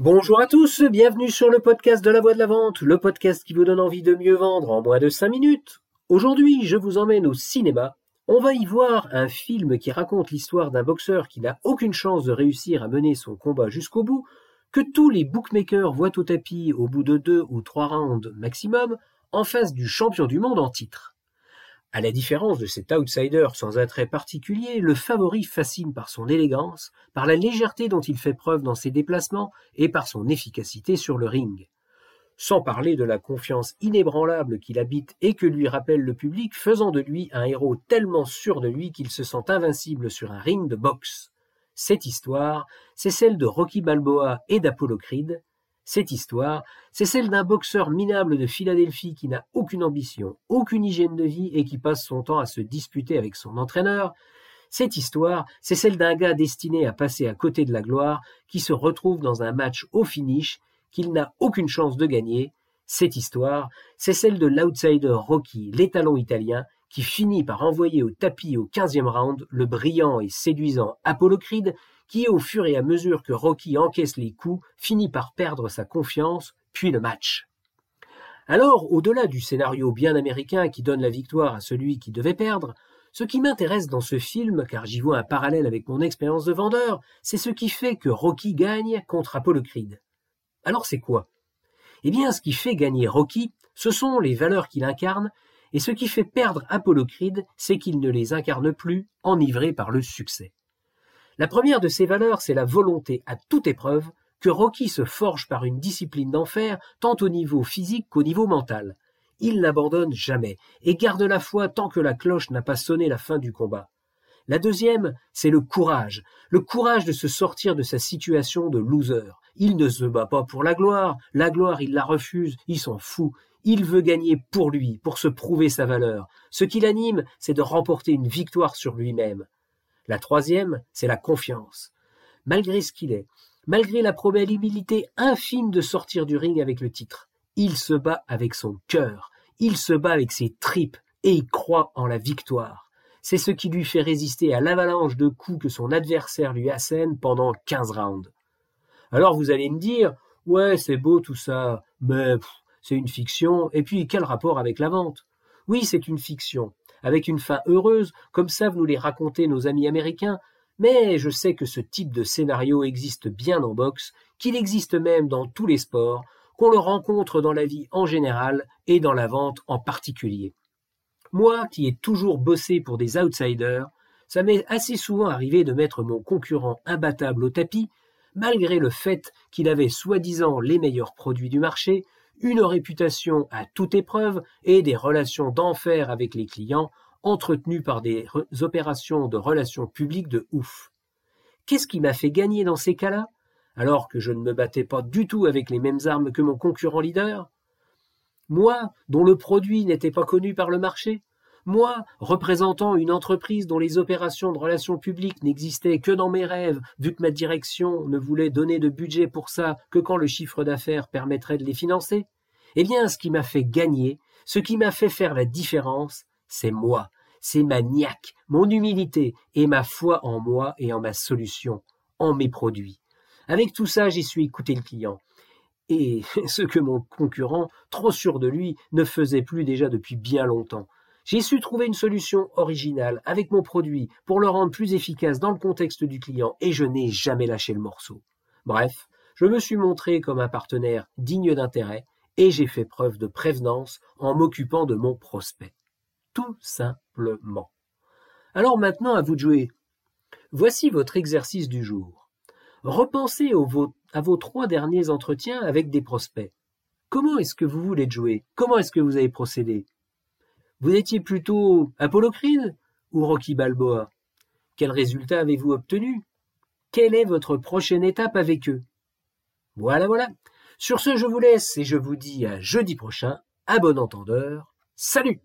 Bonjour à tous, bienvenue sur le podcast de la voix de la vente, le podcast qui vous donne envie de mieux vendre en moins de 5 minutes. Aujourd'hui, je vous emmène au cinéma. On va y voir un film qui raconte l'histoire d'un boxeur qui n'a aucune chance de réussir à mener son combat jusqu'au bout, que tous les bookmakers voient au tapis au bout de deux ou trois rounds maximum, en face du champion du monde en titre. À la différence de cet outsider sans attrait particulier, le favori fascine par son élégance, par la légèreté dont il fait preuve dans ses déplacements et par son efficacité sur le ring. Sans parler de la confiance inébranlable qu'il habite et que lui rappelle le public, faisant de lui un héros tellement sûr de lui qu'il se sent invincible sur un ring de boxe. Cette histoire, c'est celle de Rocky Balboa et d'Apollo Creed, cette histoire, c'est celle d'un boxeur minable de Philadelphie qui n'a aucune ambition, aucune hygiène de vie et qui passe son temps à se disputer avec son entraîneur. Cette histoire, c'est celle d'un gars destiné à passer à côté de la gloire qui se retrouve dans un match au finish qu'il n'a aucune chance de gagner. Cette histoire, c'est celle de l'outsider Rocky, l'étalon italien, qui finit par envoyer au tapis au quinzième round le brillant et séduisant Apollo Creed qui, au fur et à mesure que Rocky encaisse les coups, finit par perdre sa confiance, puis le match. Alors, au-delà du scénario bien américain qui donne la victoire à celui qui devait perdre, ce qui m'intéresse dans ce film, car j'y vois un parallèle avec mon expérience de vendeur, c'est ce qui fait que Rocky gagne contre Apollo Creed. Alors c'est quoi? Eh bien, ce qui fait gagner Rocky, ce sont les valeurs qu'il incarne, et ce qui fait perdre Apollo c'est qu'il ne les incarne plus, enivré par le succès. La première de ces valeurs, c'est la volonté à toute épreuve que Rocky se forge par une discipline d'enfer, tant au niveau physique qu'au niveau mental. Il n'abandonne jamais et garde la foi tant que la cloche n'a pas sonné la fin du combat. La deuxième, c'est le courage, le courage de se sortir de sa situation de loser. Il ne se bat pas pour la gloire, la gloire il la refuse, il s'en fout. Il veut gagner pour lui, pour se prouver sa valeur. Ce qui l'anime, c'est de remporter une victoire sur lui-même. La troisième, c'est la confiance. Malgré ce qu'il est, malgré la probabilité infime de sortir du ring avec le titre, il se bat avec son cœur, il se bat avec ses tripes et il croit en la victoire. C'est ce qui lui fait résister à l'avalanche de coups que son adversaire lui assène pendant quinze rounds. Alors vous allez me dire, ouais, c'est beau tout ça, mais c'est une fiction, et puis quel rapport avec la vente? Oui, c'est une fiction, avec une fin heureuse, comme savent nous les raconter nos amis américains, mais je sais que ce type de scénario existe bien en boxe, qu'il existe même dans tous les sports, qu'on le rencontre dans la vie en général et dans la vente en particulier. Moi, qui ai toujours bossé pour des outsiders, ça m'est assez souvent arrivé de mettre mon concurrent imbattable au tapis, malgré le fait qu'il avait soi-disant les meilleurs produits du marché, une réputation à toute épreuve et des relations d'enfer avec les clients entretenues par des opérations de relations publiques de ouf. Qu'est-ce qui m'a fait gagner dans ces cas-là, alors que je ne me battais pas du tout avec les mêmes armes que mon concurrent leader Moi, dont le produit n'était pas connu par le marché moi, représentant une entreprise dont les opérations de relations publiques n'existaient que dans mes rêves, vu que ma direction ne voulait donner de budget pour ça que quand le chiffre d'affaires permettrait de les financer, eh bien, ce qui m'a fait gagner, ce qui m'a fait faire la différence, c'est moi, c'est ma niaque, mon humilité et ma foi en moi et en ma solution, en mes produits. Avec tout ça, j'ai su écouter le client. Et ce que mon concurrent, trop sûr de lui, ne faisait plus déjà depuis bien longtemps. J'ai su trouver une solution originale avec mon produit pour le rendre plus efficace dans le contexte du client et je n'ai jamais lâché le morceau. Bref, je me suis montré comme un partenaire digne d'intérêt et j'ai fait preuve de prévenance en m'occupant de mon prospect. Tout simplement. Alors maintenant à vous de jouer. Voici votre exercice du jour. Repensez à vos trois derniers entretiens avec des prospects. Comment est-ce que vous voulez jouer? Comment est-ce que vous avez procédé? Vous étiez plutôt Apollo Creed ou Rocky Balboa? Quel résultat avez-vous obtenu? Quelle est votre prochaine étape avec eux? Voilà, voilà. Sur ce, je vous laisse et je vous dis à jeudi prochain. À bon entendeur. Salut